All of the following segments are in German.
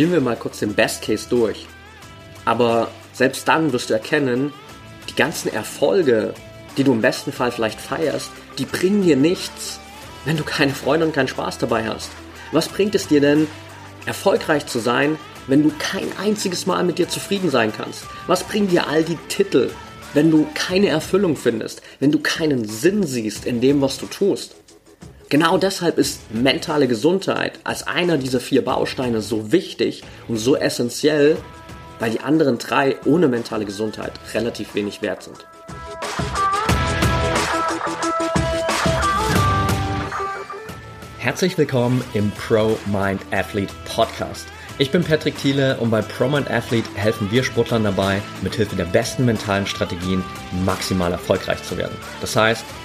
Spielen wir mal kurz den Best Case durch. Aber selbst dann wirst du erkennen, die ganzen Erfolge, die du im besten Fall vielleicht feierst, die bringen dir nichts, wenn du keine Freude und keinen Spaß dabei hast. Was bringt es dir denn, erfolgreich zu sein, wenn du kein einziges Mal mit dir zufrieden sein kannst? Was bringen dir all die Titel, wenn du keine Erfüllung findest, wenn du keinen Sinn siehst in dem, was du tust? Genau deshalb ist mentale Gesundheit als einer dieser vier Bausteine so wichtig und so essentiell, weil die anderen drei ohne mentale Gesundheit relativ wenig wert sind. Herzlich willkommen im Pro Mind Athlete Podcast. Ich bin Patrick Thiele und bei Pro Mind Athlete helfen wir Sportlern dabei, mithilfe der besten mentalen Strategien maximal erfolgreich zu werden. Das heißt,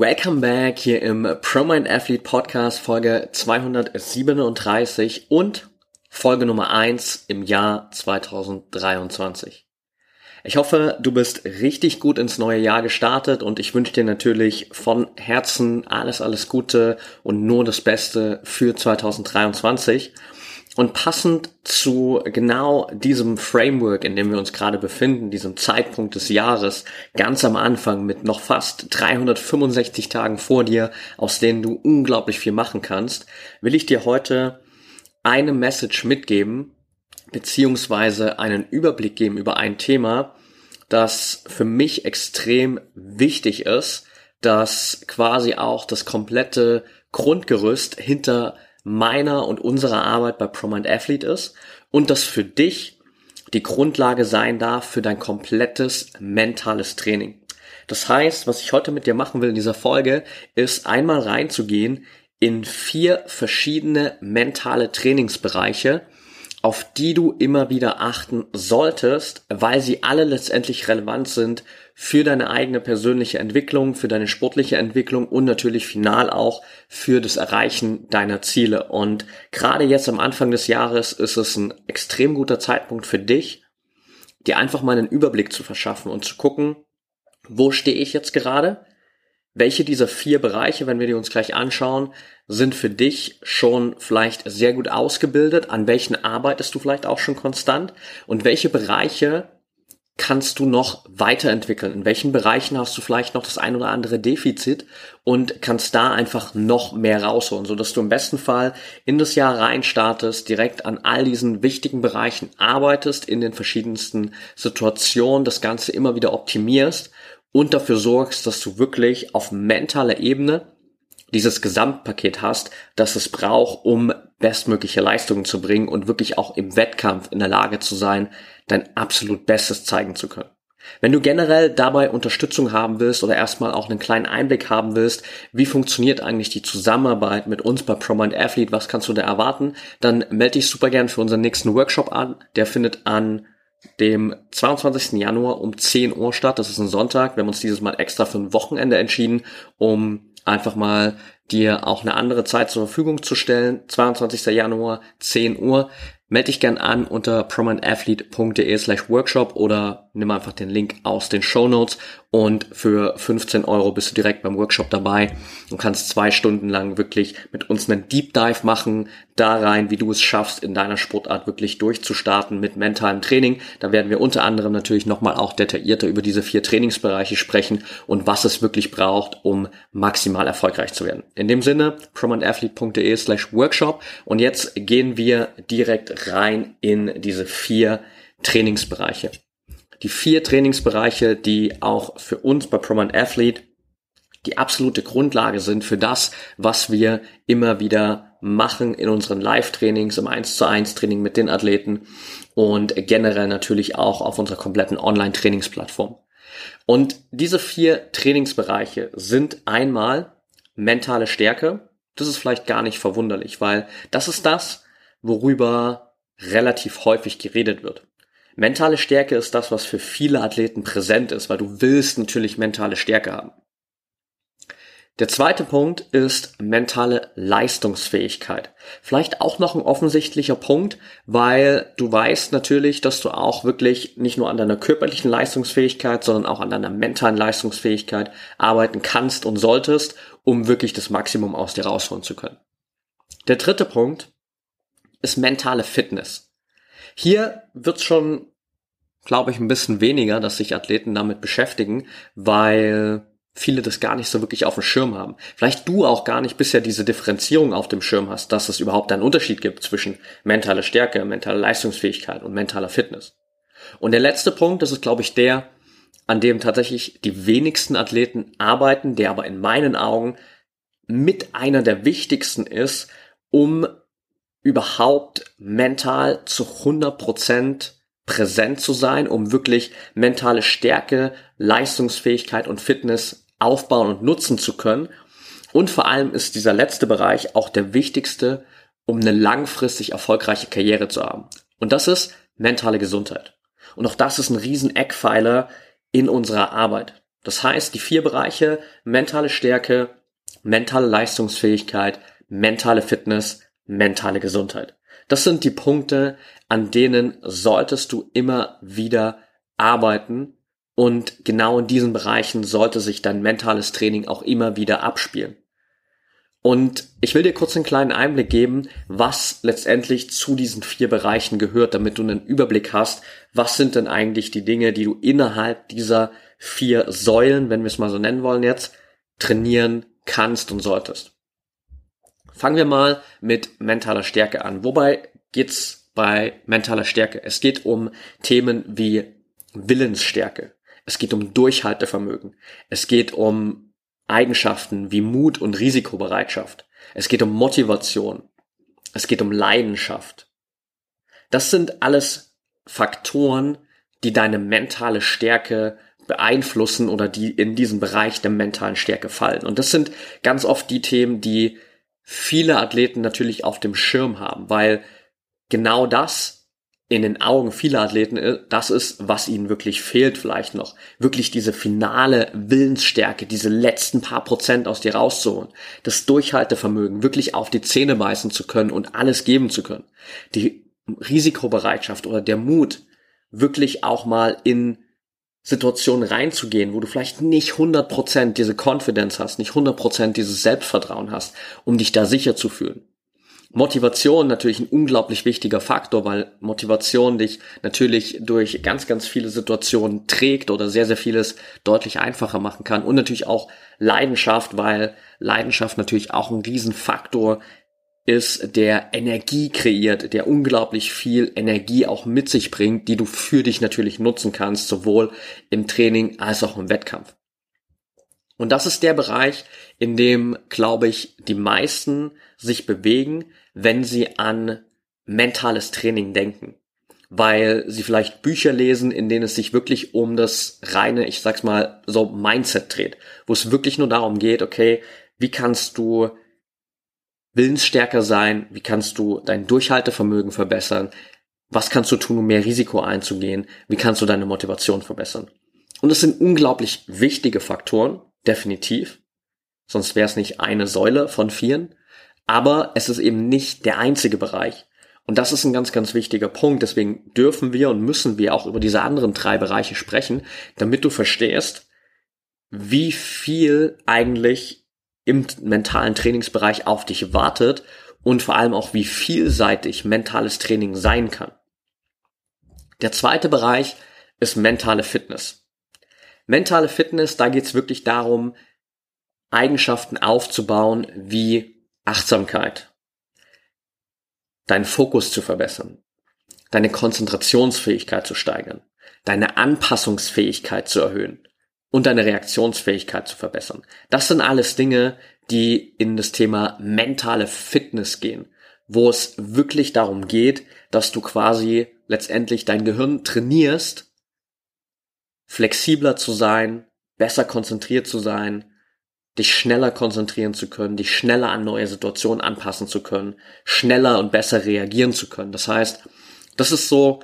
Welcome back hier im ProMind Athlete Podcast Folge 237 und Folge Nummer eins im Jahr 2023. Ich hoffe, du bist richtig gut ins neue Jahr gestartet und ich wünsche dir natürlich von Herzen alles, alles Gute und nur das Beste für 2023. Und passend zu genau diesem Framework, in dem wir uns gerade befinden, diesem Zeitpunkt des Jahres, ganz am Anfang mit noch fast 365 Tagen vor dir, aus denen du unglaublich viel machen kannst, will ich dir heute eine Message mitgeben, beziehungsweise einen Überblick geben über ein Thema, das für mich extrem wichtig ist, das quasi auch das komplette Grundgerüst hinter meiner und unserer Arbeit bei ProMind Athlete ist und das für dich die Grundlage sein darf für dein komplettes mentales Training. Das heißt, was ich heute mit dir machen will in dieser Folge, ist einmal reinzugehen in vier verschiedene mentale Trainingsbereiche, auf die du immer wieder achten solltest, weil sie alle letztendlich relevant sind für deine eigene persönliche Entwicklung, für deine sportliche Entwicklung und natürlich final auch für das Erreichen deiner Ziele. Und gerade jetzt am Anfang des Jahres ist es ein extrem guter Zeitpunkt für dich, dir einfach mal einen Überblick zu verschaffen und zu gucken, wo stehe ich jetzt gerade? Welche dieser vier Bereiche, wenn wir die uns gleich anschauen, sind für dich schon vielleicht sehr gut ausgebildet? An welchen arbeitest du vielleicht auch schon konstant? Und welche Bereiche kannst du noch weiterentwickeln? In welchen Bereichen hast du vielleicht noch das ein oder andere Defizit und kannst da einfach noch mehr rausholen, so dass du im besten Fall in das Jahr rein startest, direkt an all diesen wichtigen Bereichen arbeitest, in den verschiedensten Situationen das Ganze immer wieder optimierst und dafür sorgst, dass du wirklich auf mentaler Ebene dieses Gesamtpaket hast, das es braucht, um bestmögliche Leistungen zu bringen und wirklich auch im Wettkampf in der Lage zu sein, dein absolut Bestes zeigen zu können. Wenn du generell dabei Unterstützung haben willst oder erstmal auch einen kleinen Einblick haben willst, wie funktioniert eigentlich die Zusammenarbeit mit uns bei ProMind Athlete, was kannst du da erwarten, dann melde dich super gern für unseren nächsten Workshop an. Der findet an dem 22. Januar um 10 Uhr statt. Das ist ein Sonntag. Wir haben uns dieses Mal extra für ein Wochenende entschieden, um einfach mal dir auch eine andere Zeit zur Verfügung zu stellen. 22. Januar, 10 Uhr. Melde dich gern an unter prominentathlete.de slash workshop oder nimm einfach den Link aus den Show Notes und für 15 Euro bist du direkt beim Workshop dabei und kannst zwei Stunden lang wirklich mit uns einen Deep Dive machen, da rein, wie du es schaffst, in deiner Sportart wirklich durchzustarten mit mentalem Training. Da werden wir unter anderem natürlich nochmal auch detaillierter über diese vier Trainingsbereiche sprechen und was es wirklich braucht, um maximal erfolgreich zu werden. In dem Sinne, prominentathlete.de slash workshop und jetzt gehen wir direkt rein in diese vier Trainingsbereiche die vier Trainingsbereiche, die auch für uns bei ProMind Athlete die absolute Grundlage sind für das, was wir immer wieder machen in unseren Live-Trainings, im 1 zu 1 Training mit den Athleten und generell natürlich auch auf unserer kompletten Online-Trainingsplattform. Und diese vier Trainingsbereiche sind einmal mentale Stärke. Das ist vielleicht gar nicht verwunderlich, weil das ist das, worüber relativ häufig geredet wird. Mentale Stärke ist das, was für viele Athleten präsent ist, weil du willst natürlich mentale Stärke haben. Der zweite Punkt ist mentale Leistungsfähigkeit. Vielleicht auch noch ein offensichtlicher Punkt, weil du weißt natürlich, dass du auch wirklich nicht nur an deiner körperlichen Leistungsfähigkeit, sondern auch an deiner mentalen Leistungsfähigkeit arbeiten kannst und solltest, um wirklich das Maximum aus dir rausholen zu können. Der dritte Punkt ist mentale Fitness. Hier wird schon, glaube ich, ein bisschen weniger, dass sich Athleten damit beschäftigen, weil viele das gar nicht so wirklich auf dem Schirm haben. Vielleicht du auch gar nicht bisher diese Differenzierung auf dem Schirm hast, dass es überhaupt einen Unterschied gibt zwischen mentaler Stärke, mentaler Leistungsfähigkeit und mentaler Fitness. Und der letzte Punkt, das ist glaube ich der, an dem tatsächlich die wenigsten Athleten arbeiten, der aber in meinen Augen mit einer der wichtigsten ist, um überhaupt mental zu 100% präsent zu sein, um wirklich mentale Stärke, Leistungsfähigkeit und Fitness aufbauen und nutzen zu können. Und vor allem ist dieser letzte Bereich auch der wichtigste, um eine langfristig erfolgreiche Karriere zu haben. Und das ist mentale Gesundheit. Und auch das ist ein riesen Eckpfeiler in unserer Arbeit. Das heißt, die vier Bereiche mentale Stärke, mentale Leistungsfähigkeit, mentale Fitness, mentale Gesundheit. Das sind die Punkte, an denen solltest du immer wieder arbeiten, und genau in diesen Bereichen sollte sich dein mentales Training auch immer wieder abspielen. Und ich will dir kurz einen kleinen Einblick geben, was letztendlich zu diesen vier Bereichen gehört, damit du einen Überblick hast, was sind denn eigentlich die Dinge, die du innerhalb dieser vier Säulen, wenn wir es mal so nennen wollen jetzt, trainieren kannst und solltest. Fangen wir mal mit mentaler Stärke an. Wobei geht's bei mentaler Stärke? Es geht um Themen wie Willensstärke. Es geht um Durchhaltevermögen. Es geht um Eigenschaften wie Mut und Risikobereitschaft. Es geht um Motivation. Es geht um Leidenschaft. Das sind alles Faktoren, die deine mentale Stärke beeinflussen oder die in diesen Bereich der mentalen Stärke fallen. Und das sind ganz oft die Themen, die viele Athleten natürlich auf dem Schirm haben, weil genau das in den Augen vieler Athleten äh, das ist, was ihnen wirklich fehlt vielleicht noch. Wirklich diese finale Willensstärke, diese letzten paar Prozent aus dir rauszuholen. Das Durchhaltevermögen, wirklich auf die Zähne beißen zu können und alles geben zu können. Die Risikobereitschaft oder der Mut, wirklich auch mal in Situationen reinzugehen, wo du vielleicht nicht 100% diese Confidence hast, nicht 100% dieses Selbstvertrauen hast, um dich da sicher zu fühlen. Motivation natürlich ein unglaublich wichtiger Faktor, weil Motivation dich natürlich durch ganz, ganz viele Situationen trägt oder sehr, sehr vieles deutlich einfacher machen kann. Und natürlich auch Leidenschaft, weil Leidenschaft natürlich auch ein Riesenfaktor ist, der Energie kreiert, der unglaublich viel Energie auch mit sich bringt, die du für dich natürlich nutzen kannst, sowohl im Training als auch im Wettkampf. Und das ist der Bereich, in dem, glaube ich, die meisten sich bewegen, wenn sie an mentales Training denken. Weil sie vielleicht Bücher lesen, in denen es sich wirklich um das reine, ich sag's mal, so Mindset dreht. Wo es wirklich nur darum geht, okay, wie kannst du willensstärker sein? Wie kannst du dein Durchhaltevermögen verbessern? Was kannst du tun, um mehr Risiko einzugehen? Wie kannst du deine Motivation verbessern? Und es sind unglaublich wichtige Faktoren, definitiv. Sonst wäre es nicht eine Säule von vieren. Aber es ist eben nicht der einzige Bereich. Und das ist ein ganz, ganz wichtiger Punkt. Deswegen dürfen wir und müssen wir auch über diese anderen drei Bereiche sprechen, damit du verstehst, wie viel eigentlich im mentalen Trainingsbereich auf dich wartet und vor allem auch, wie vielseitig mentales Training sein kann. Der zweite Bereich ist mentale Fitness. Mentale Fitness, da geht es wirklich darum, Eigenschaften aufzubauen wie Achtsamkeit, deinen Fokus zu verbessern, deine Konzentrationsfähigkeit zu steigern, deine Anpassungsfähigkeit zu erhöhen. Und deine Reaktionsfähigkeit zu verbessern. Das sind alles Dinge, die in das Thema mentale Fitness gehen, wo es wirklich darum geht, dass du quasi letztendlich dein Gehirn trainierst, flexibler zu sein, besser konzentriert zu sein, dich schneller konzentrieren zu können, dich schneller an neue Situationen anpassen zu können, schneller und besser reagieren zu können. Das heißt, Das ist so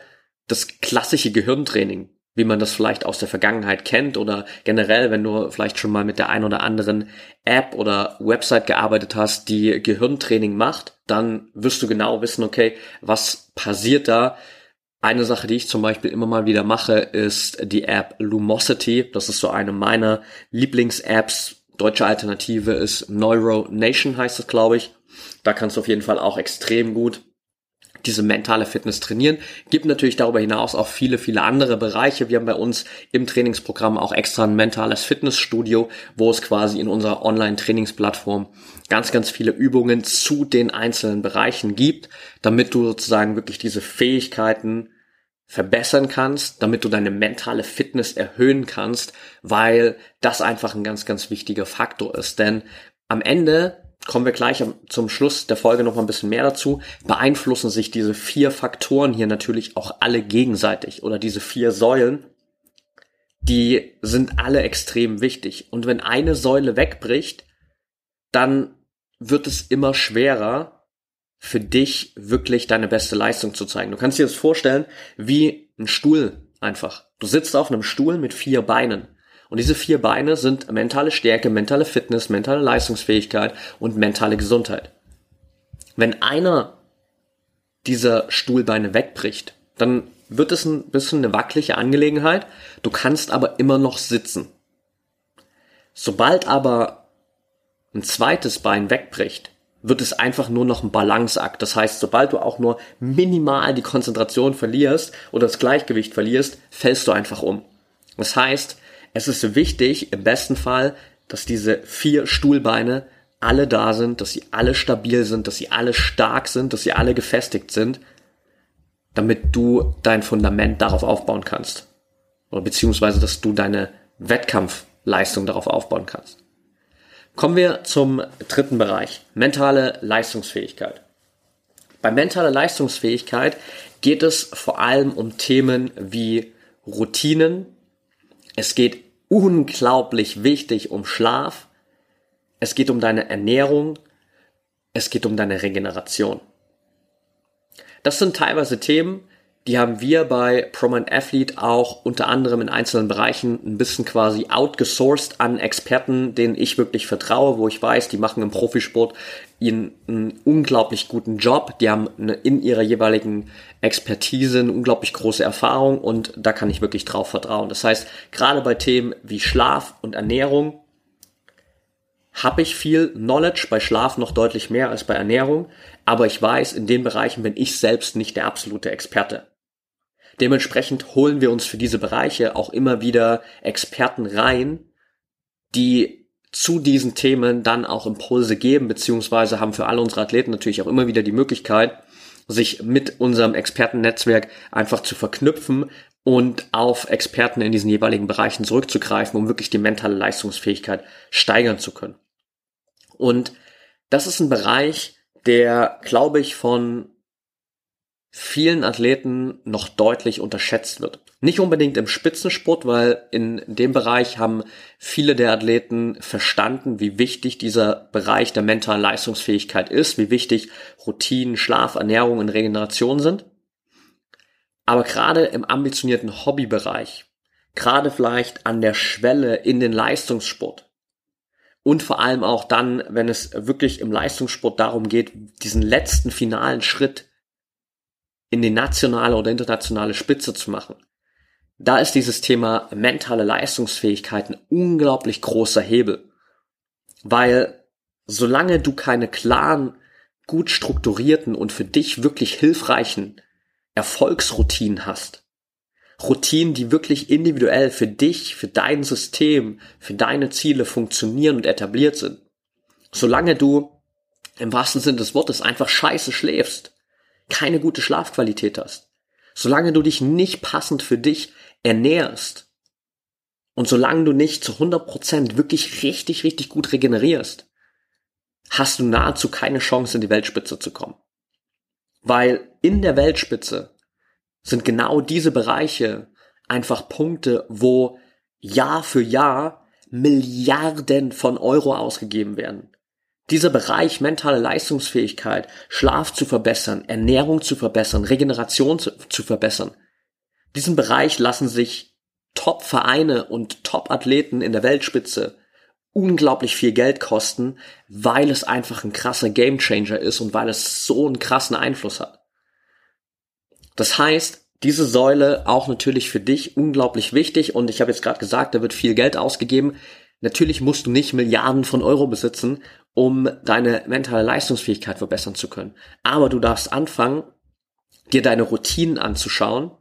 das klassische Gehirntraining, wie man das vielleicht aus der Vergangenheit kennt oder generell, wenn du vielleicht schon mal mit der ein oder anderen App oder Website gearbeitet hast, die Gehirntraining macht, dann wirst du genau wissen, okay, was passiert da. Eine Sache, die ich zum Beispiel immer mal wieder mache, ist die App Lumosity. Das ist so eine meiner Lieblings-Apps. Deutsche Alternative ist Neuro Nation heißt es, glaube ich. Da kannst du auf jeden Fall auch extrem gut diese mentale Fitness trainieren. Gibt natürlich darüber hinaus auch viele, viele andere Bereiche. Wir haben bei uns im Trainingsprogramm auch extra ein mentales Fitnessstudio, wo es quasi in unserer Online-Trainingsplattform ganz, ganz viele Übungen zu den einzelnen Bereichen gibt, damit du sozusagen wirklich diese Fähigkeiten verbessern kannst, damit du deine mentale Fitness erhöhen kannst, weil das einfach ein ganz, ganz wichtiger Faktor ist. Denn am Ende kommen wir gleich zum Schluss der Folge noch mal ein bisschen mehr dazu, beeinflussen sich diese vier Faktoren hier natürlich auch alle gegenseitig oder diese vier Säulen, die sind alle extrem wichtig. Und wenn eine Säule wegbricht, dann wird es immer schwerer für dich wirklich deine beste Leistung zu zeigen. Du kannst dir das vorstellen wie ein Stuhl einfach. Du sitzt auf einem Stuhl mit vier Beinen. Und diese vier Beine sind mentale Stärke, mentale Fitness, mentale Leistungsfähigkeit und mentale Gesundheit. Wenn einer dieser Stuhlbeine wegbricht, dann wird es ein bisschen eine wackelige Angelegenheit. Du kannst aber immer noch sitzen. Sobald aber ein zweites Bein wegbricht, wird es einfach nur noch ein Balanceakt. Das heißt, sobald du auch nur minimal die Konzentration verlierst oder das Gleichgewicht verlierst, fällst du einfach um. Das heißt, es ist wichtig, im besten Fall, dass diese vier Stuhlbeine alle da sind, dass sie alle stabil sind, dass sie alle stark sind, dass sie alle gefestigt sind, damit du dein Fundament darauf aufbauen kannst. Oder beziehungsweise, dass du deine Wettkampfleistung darauf aufbauen kannst. Kommen wir zum dritten Bereich, mentale Leistungsfähigkeit. Bei mentaler Leistungsfähigkeit geht es vor allem um Themen wie Routinen. Es geht unglaublich wichtig um Schlaf. Es geht um deine Ernährung. Es geht um deine Regeneration. Das sind teilweise Themen, die haben wir bei ProMind Athlete auch unter anderem in einzelnen Bereichen ein bisschen quasi outgesourced an Experten, denen ich wirklich vertraue, wo ich weiß, die machen im Profisport einen unglaublich guten Job. Die haben in ihrer jeweiligen Expertise eine unglaublich große Erfahrung und da kann ich wirklich drauf vertrauen. Das heißt, gerade bei Themen wie Schlaf und Ernährung habe ich viel Knowledge, bei Schlaf noch deutlich mehr als bei Ernährung, aber ich weiß, in den Bereichen bin ich selbst nicht der absolute Experte. Dementsprechend holen wir uns für diese Bereiche auch immer wieder Experten rein, die zu diesen Themen dann auch Impulse geben, beziehungsweise haben für alle unsere Athleten natürlich auch immer wieder die Möglichkeit, sich mit unserem Expertennetzwerk einfach zu verknüpfen und auf Experten in diesen jeweiligen Bereichen zurückzugreifen, um wirklich die mentale Leistungsfähigkeit steigern zu können. Und das ist ein Bereich, der, glaube ich, von vielen Athleten noch deutlich unterschätzt wird. Nicht unbedingt im Spitzensport, weil in dem Bereich haben viele der Athleten verstanden, wie wichtig dieser Bereich der mentalen Leistungsfähigkeit ist, wie wichtig Routinen, Schlaf, Ernährung und Regeneration sind. Aber gerade im ambitionierten Hobbybereich, gerade vielleicht an der Schwelle in den Leistungssport und vor allem auch dann, wenn es wirklich im Leistungssport darum geht, diesen letzten finalen Schritt in die nationale oder internationale Spitze zu machen. Da ist dieses Thema mentale Leistungsfähigkeit ein unglaublich großer Hebel. Weil solange du keine klaren, gut strukturierten und für dich wirklich hilfreichen Erfolgsroutinen hast, Routinen, die wirklich individuell für dich, für dein System, für deine Ziele funktionieren und etabliert sind, solange du im wahrsten Sinne des Wortes einfach scheiße schläfst, keine gute Schlafqualität hast, solange du dich nicht passend für dich ernährst und solange du nicht zu 100% wirklich richtig, richtig gut regenerierst, hast du nahezu keine Chance in die Weltspitze zu kommen. Weil in der Weltspitze sind genau diese Bereiche einfach Punkte, wo Jahr für Jahr Milliarden von Euro ausgegeben werden. Dieser Bereich mentale Leistungsfähigkeit, Schlaf zu verbessern, Ernährung zu verbessern, Regeneration zu, zu verbessern. Diesen Bereich lassen sich Top-Vereine und Top-Athleten in der Weltspitze unglaublich viel Geld kosten, weil es einfach ein krasser Gamechanger ist und weil es so einen krassen Einfluss hat. Das heißt, diese Säule auch natürlich für dich unglaublich wichtig und ich habe jetzt gerade gesagt, da wird viel Geld ausgegeben. Natürlich musst du nicht Milliarden von Euro besitzen, um deine mentale Leistungsfähigkeit verbessern zu können. Aber du darfst anfangen, dir deine Routinen anzuschauen.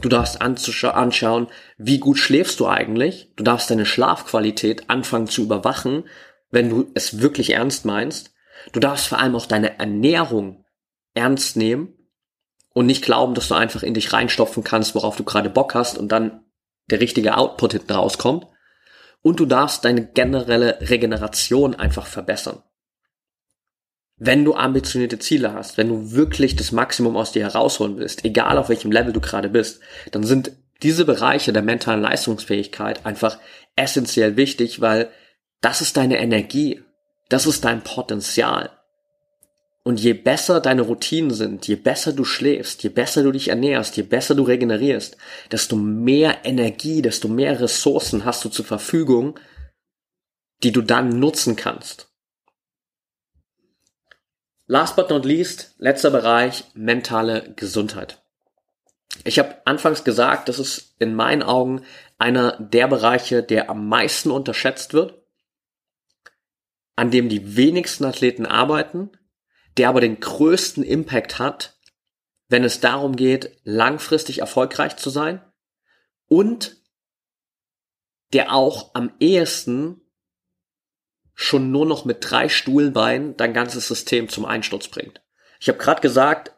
Du darfst anschauen, wie gut schläfst du eigentlich. Du darfst deine Schlafqualität anfangen zu überwachen, wenn du es wirklich ernst meinst. Du darfst vor allem auch deine Ernährung ernst nehmen und nicht glauben, dass du einfach in dich reinstopfen kannst, worauf du gerade Bock hast und dann der richtige Output hinten rauskommt. Und du darfst deine generelle Regeneration einfach verbessern. Wenn du ambitionierte Ziele hast, wenn du wirklich das Maximum aus dir herausholen willst, egal auf welchem Level du gerade bist, dann sind diese Bereiche der mentalen Leistungsfähigkeit einfach essentiell wichtig, weil das ist deine Energie, das ist dein Potenzial. Und je besser deine Routinen sind, je besser du schläfst, je besser du dich ernährst, je besser du regenerierst, desto mehr Energie, desto mehr Ressourcen hast du zur Verfügung, die du dann nutzen kannst. Last but not least, letzter Bereich, mentale Gesundheit. Ich habe anfangs gesagt, das ist in meinen Augen einer der Bereiche, der am meisten unterschätzt wird, an dem die wenigsten Athleten arbeiten der aber den größten Impact hat, wenn es darum geht, langfristig erfolgreich zu sein und der auch am ehesten schon nur noch mit drei Stuhlbeinen dein ganzes System zum Einsturz bringt. Ich habe gerade gesagt,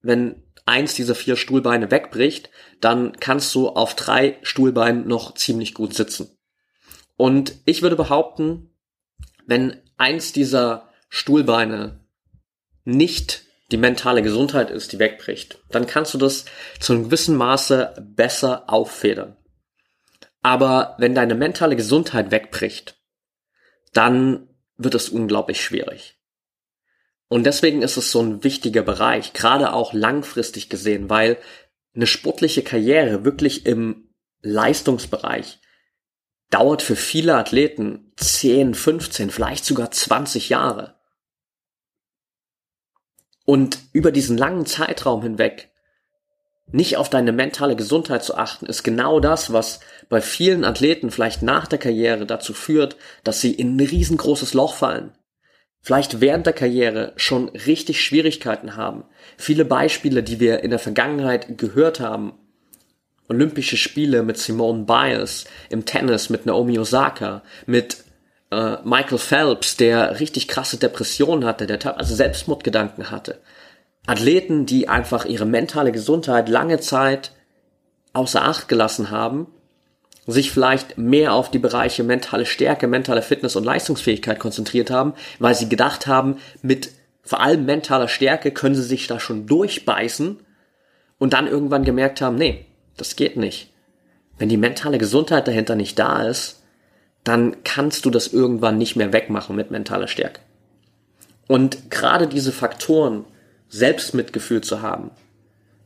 wenn eins dieser vier Stuhlbeine wegbricht, dann kannst du auf drei Stuhlbeinen noch ziemlich gut sitzen. Und ich würde behaupten, wenn eins dieser Stuhlbeine nicht die mentale Gesundheit ist, die wegbricht, dann kannst du das zu einem gewissen Maße besser auffedern. Aber wenn deine mentale Gesundheit wegbricht, dann wird es unglaublich schwierig. Und deswegen ist es so ein wichtiger Bereich, gerade auch langfristig gesehen, weil eine sportliche Karriere wirklich im Leistungsbereich dauert für viele Athleten 10, 15, vielleicht sogar 20 Jahre. Und über diesen langen Zeitraum hinweg nicht auf deine mentale Gesundheit zu achten, ist genau das, was bei vielen Athleten vielleicht nach der Karriere dazu führt, dass sie in ein riesengroßes Loch fallen. Vielleicht während der Karriere schon richtig Schwierigkeiten haben. Viele Beispiele, die wir in der Vergangenheit gehört haben. Olympische Spiele mit Simone Biles, im Tennis mit Naomi Osaka, mit äh, Michael Phelps, der richtig krasse Depressionen hatte, der teilweise Selbstmordgedanken hatte. Athleten, die einfach ihre mentale Gesundheit lange Zeit außer Acht gelassen haben, sich vielleicht mehr auf die Bereiche mentale Stärke, mentale Fitness und Leistungsfähigkeit konzentriert haben, weil sie gedacht haben, mit vor allem mentaler Stärke können sie sich da schon durchbeißen und dann irgendwann gemerkt haben, nee, das geht nicht. Wenn die mentale Gesundheit dahinter nicht da ist, dann kannst du das irgendwann nicht mehr wegmachen mit mentaler Stärke. Und gerade diese Faktoren, Selbstmitgefühl zu haben,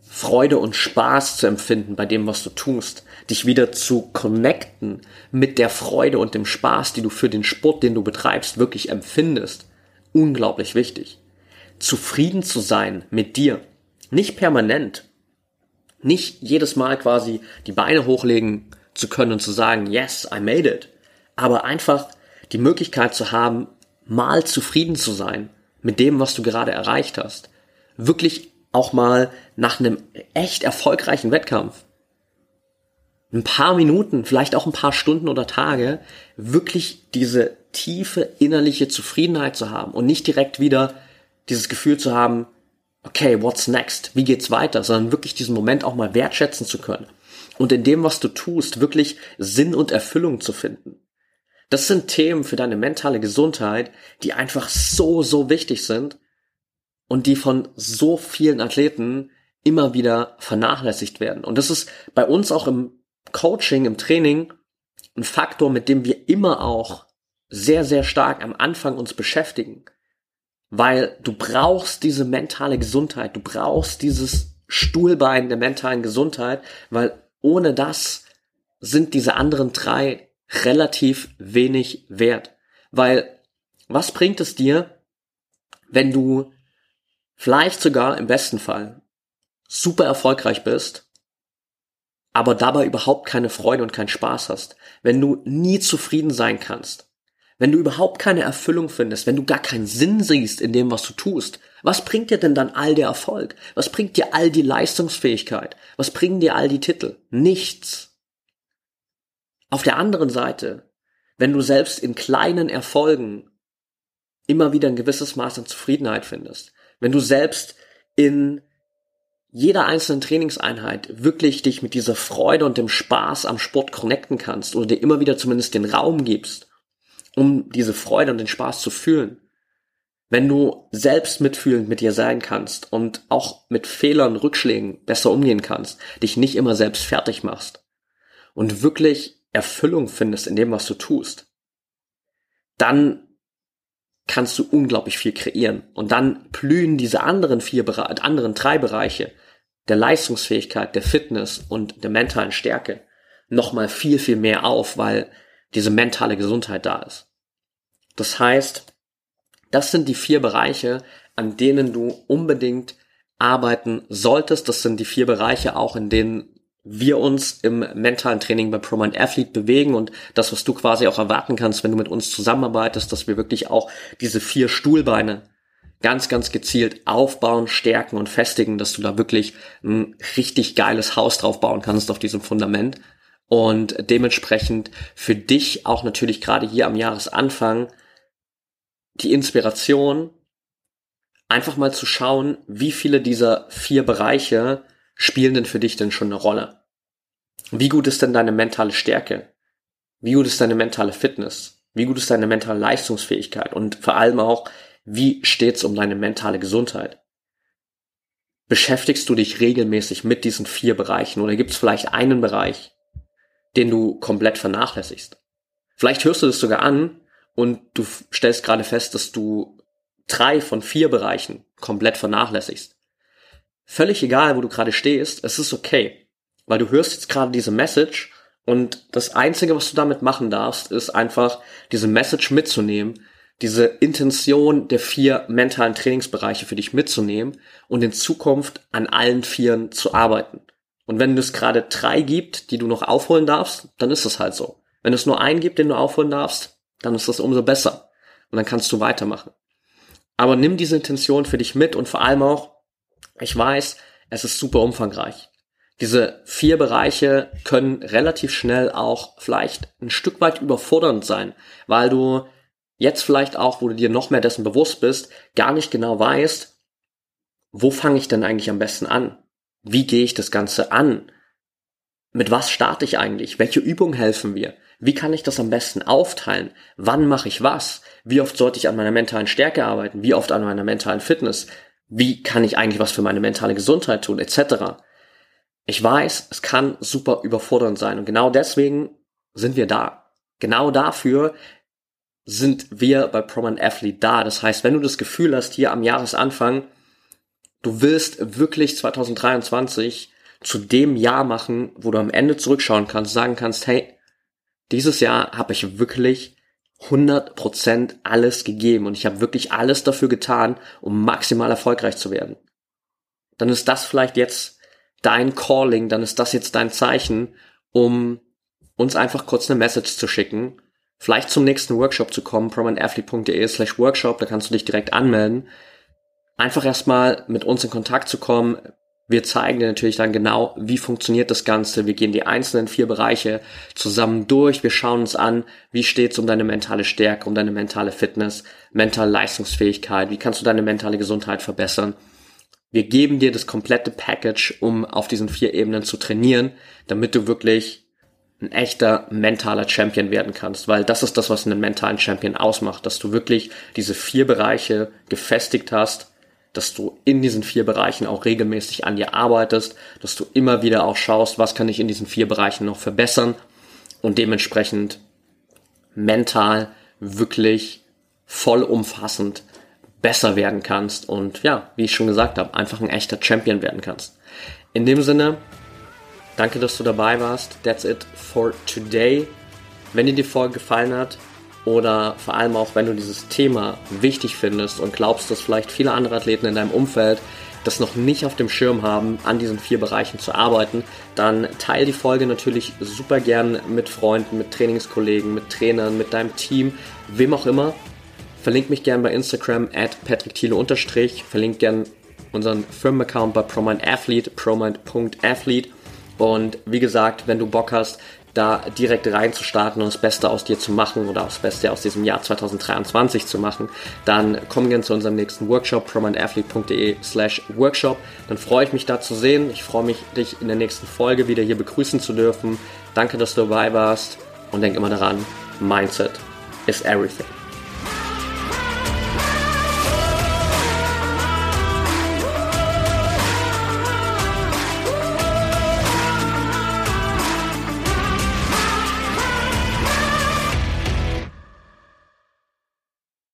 Freude und Spaß zu empfinden bei dem, was du tust, dich wieder zu connecten mit der Freude und dem Spaß, die du für den Sport, den du betreibst, wirklich empfindest, unglaublich wichtig. Zufrieden zu sein mit dir, nicht permanent, nicht jedes Mal quasi die Beine hochlegen zu können und zu sagen, yes, I made it, aber einfach die Möglichkeit zu haben, mal zufrieden zu sein mit dem, was du gerade erreicht hast. Wirklich auch mal nach einem echt erfolgreichen Wettkampf ein paar Minuten, vielleicht auch ein paar Stunden oder Tage, wirklich diese tiefe innerliche Zufriedenheit zu haben und nicht direkt wieder dieses Gefühl zu haben, okay, what's next? Wie geht's weiter? Sondern wirklich diesen Moment auch mal wertschätzen zu können. Und in dem, was du tust, wirklich Sinn und Erfüllung zu finden. Das sind Themen für deine mentale Gesundheit, die einfach so, so wichtig sind und die von so vielen Athleten immer wieder vernachlässigt werden. Und das ist bei uns auch im Coaching, im Training ein Faktor, mit dem wir immer auch sehr, sehr stark am Anfang uns beschäftigen, weil du brauchst diese mentale Gesundheit, du brauchst dieses Stuhlbein der mentalen Gesundheit, weil ohne das sind diese anderen drei relativ wenig wert. Weil was bringt es dir, wenn du vielleicht sogar im besten Fall super erfolgreich bist, aber dabei überhaupt keine Freude und keinen Spaß hast, wenn du nie zufrieden sein kannst, wenn du überhaupt keine Erfüllung findest, wenn du gar keinen Sinn siehst in dem, was du tust, was bringt dir denn dann all der Erfolg? Was bringt dir all die Leistungsfähigkeit? Was bringen dir all die Titel? Nichts. Auf der anderen Seite, wenn du selbst in kleinen Erfolgen immer wieder ein gewisses Maß an Zufriedenheit findest, wenn du selbst in jeder einzelnen Trainingseinheit wirklich dich mit dieser Freude und dem Spaß am Sport connecten kannst oder dir immer wieder zumindest den Raum gibst, um diese Freude und den Spaß zu fühlen. Wenn du selbst mitfühlend mit dir sein kannst und auch mit Fehlern, Rückschlägen besser umgehen kannst, dich nicht immer selbst fertig machst und wirklich Erfüllung findest in dem, was du tust, dann kannst du unglaublich viel kreieren. Und dann blühen diese anderen vier, anderen drei Bereiche der Leistungsfähigkeit, der Fitness und der mentalen Stärke nochmal viel, viel mehr auf, weil diese mentale Gesundheit da ist. Das heißt, das sind die vier Bereiche, an denen du unbedingt arbeiten solltest. Das sind die vier Bereiche auch, in denen wir uns im mentalen Training bei ProMind Athlete bewegen und das, was du quasi auch erwarten kannst, wenn du mit uns zusammenarbeitest, dass wir wirklich auch diese vier Stuhlbeine ganz, ganz gezielt aufbauen, stärken und festigen, dass du da wirklich ein richtig geiles Haus drauf bauen kannst auf diesem Fundament. Und dementsprechend für dich auch natürlich gerade hier am Jahresanfang die Inspiration, einfach mal zu schauen, wie viele dieser vier Bereiche spielen denn für dich denn schon eine Rolle? Wie gut ist denn deine mentale Stärke? Wie gut ist deine mentale Fitness? Wie gut ist deine mentale Leistungsfähigkeit? Und vor allem auch, wie steht's um deine mentale Gesundheit? Beschäftigst du dich regelmäßig mit diesen vier Bereichen oder gibt es vielleicht einen Bereich, den du komplett vernachlässigst? Vielleicht hörst du das sogar an und du stellst gerade fest, dass du drei von vier Bereichen komplett vernachlässigst. Völlig egal, wo du gerade stehst, es ist okay, weil du hörst jetzt gerade diese Message und das Einzige, was du damit machen darfst, ist einfach diese Message mitzunehmen, diese Intention der vier mentalen Trainingsbereiche für dich mitzunehmen und in Zukunft an allen vieren zu arbeiten. Und wenn es gerade drei gibt, die du noch aufholen darfst, dann ist es halt so. Wenn es nur einen gibt, den du aufholen darfst, dann ist das umso besser. Und dann kannst du weitermachen. Aber nimm diese Intention für dich mit und vor allem auch, ich weiß, es ist super umfangreich. Diese vier Bereiche können relativ schnell auch vielleicht ein Stück weit überfordernd sein, weil du jetzt vielleicht auch, wo du dir noch mehr dessen bewusst bist, gar nicht genau weißt, wo fange ich denn eigentlich am besten an? Wie gehe ich das Ganze an? Mit was starte ich eigentlich? Welche Übungen helfen mir? Wie kann ich das am besten aufteilen? Wann mache ich was? Wie oft sollte ich an meiner mentalen Stärke arbeiten? Wie oft an meiner mentalen Fitness? Wie kann ich eigentlich was für meine mentale Gesundheit tun? Etc. Ich weiß, es kann super überfordernd sein und genau deswegen sind wir da. Genau dafür sind wir bei Proman Athlete da. Das heißt, wenn du das Gefühl hast, hier am Jahresanfang, du willst wirklich 2023 zu dem Jahr machen, wo du am Ende zurückschauen kannst, sagen kannst, hey, dieses Jahr habe ich wirklich 100% alles gegeben und ich habe wirklich alles dafür getan, um maximal erfolgreich zu werden. Dann ist das vielleicht jetzt dein Calling, dann ist das jetzt dein Zeichen, um uns einfach kurz eine Message zu schicken, vielleicht zum nächsten Workshop zu kommen, prominentathlete.de slash Workshop, da kannst du dich direkt anmelden. Einfach erstmal mit uns in Kontakt zu kommen, wir zeigen dir natürlich dann genau, wie funktioniert das Ganze. Wir gehen die einzelnen vier Bereiche zusammen durch. Wir schauen uns an, wie steht's um deine mentale Stärke, um deine mentale Fitness, mentale Leistungsfähigkeit. Wie kannst du deine mentale Gesundheit verbessern? Wir geben dir das komplette Package, um auf diesen vier Ebenen zu trainieren, damit du wirklich ein echter mentaler Champion werden kannst, weil das ist das, was einen mentalen Champion ausmacht, dass du wirklich diese vier Bereiche gefestigt hast, dass du in diesen vier Bereichen auch regelmäßig an dir arbeitest, dass du immer wieder auch schaust, was kann ich in diesen vier Bereichen noch verbessern und dementsprechend mental wirklich vollumfassend besser werden kannst und ja, wie ich schon gesagt habe, einfach ein echter Champion werden kannst. In dem Sinne, danke, dass du dabei warst. That's it for today. Wenn dir die Folge gefallen hat oder vor allem auch, wenn du dieses Thema wichtig findest und glaubst, dass vielleicht viele andere Athleten in deinem Umfeld das noch nicht auf dem Schirm haben, an diesen vier Bereichen zu arbeiten, dann teile die Folge natürlich super gern mit Freunden, mit Trainingskollegen, mit Trainern, mit deinem Team, wem auch immer. Verlink mich gern bei Instagram at patrickthiele verlink gern unseren Firmenaccount bei ProMindAthlete, promind.athlete und wie gesagt, wenn du Bock hast, da direkt reinzustarten und das Beste aus dir zu machen oder das Beste aus diesem Jahr 2023 zu machen, dann komm gerne zu unserem nächsten Workshop, promindathlete.de slash workshop. Dann freue ich mich da zu sehen. Ich freue mich, dich in der nächsten Folge wieder hier begrüßen zu dürfen. Danke, dass du dabei warst und denk immer daran, Mindset is everything.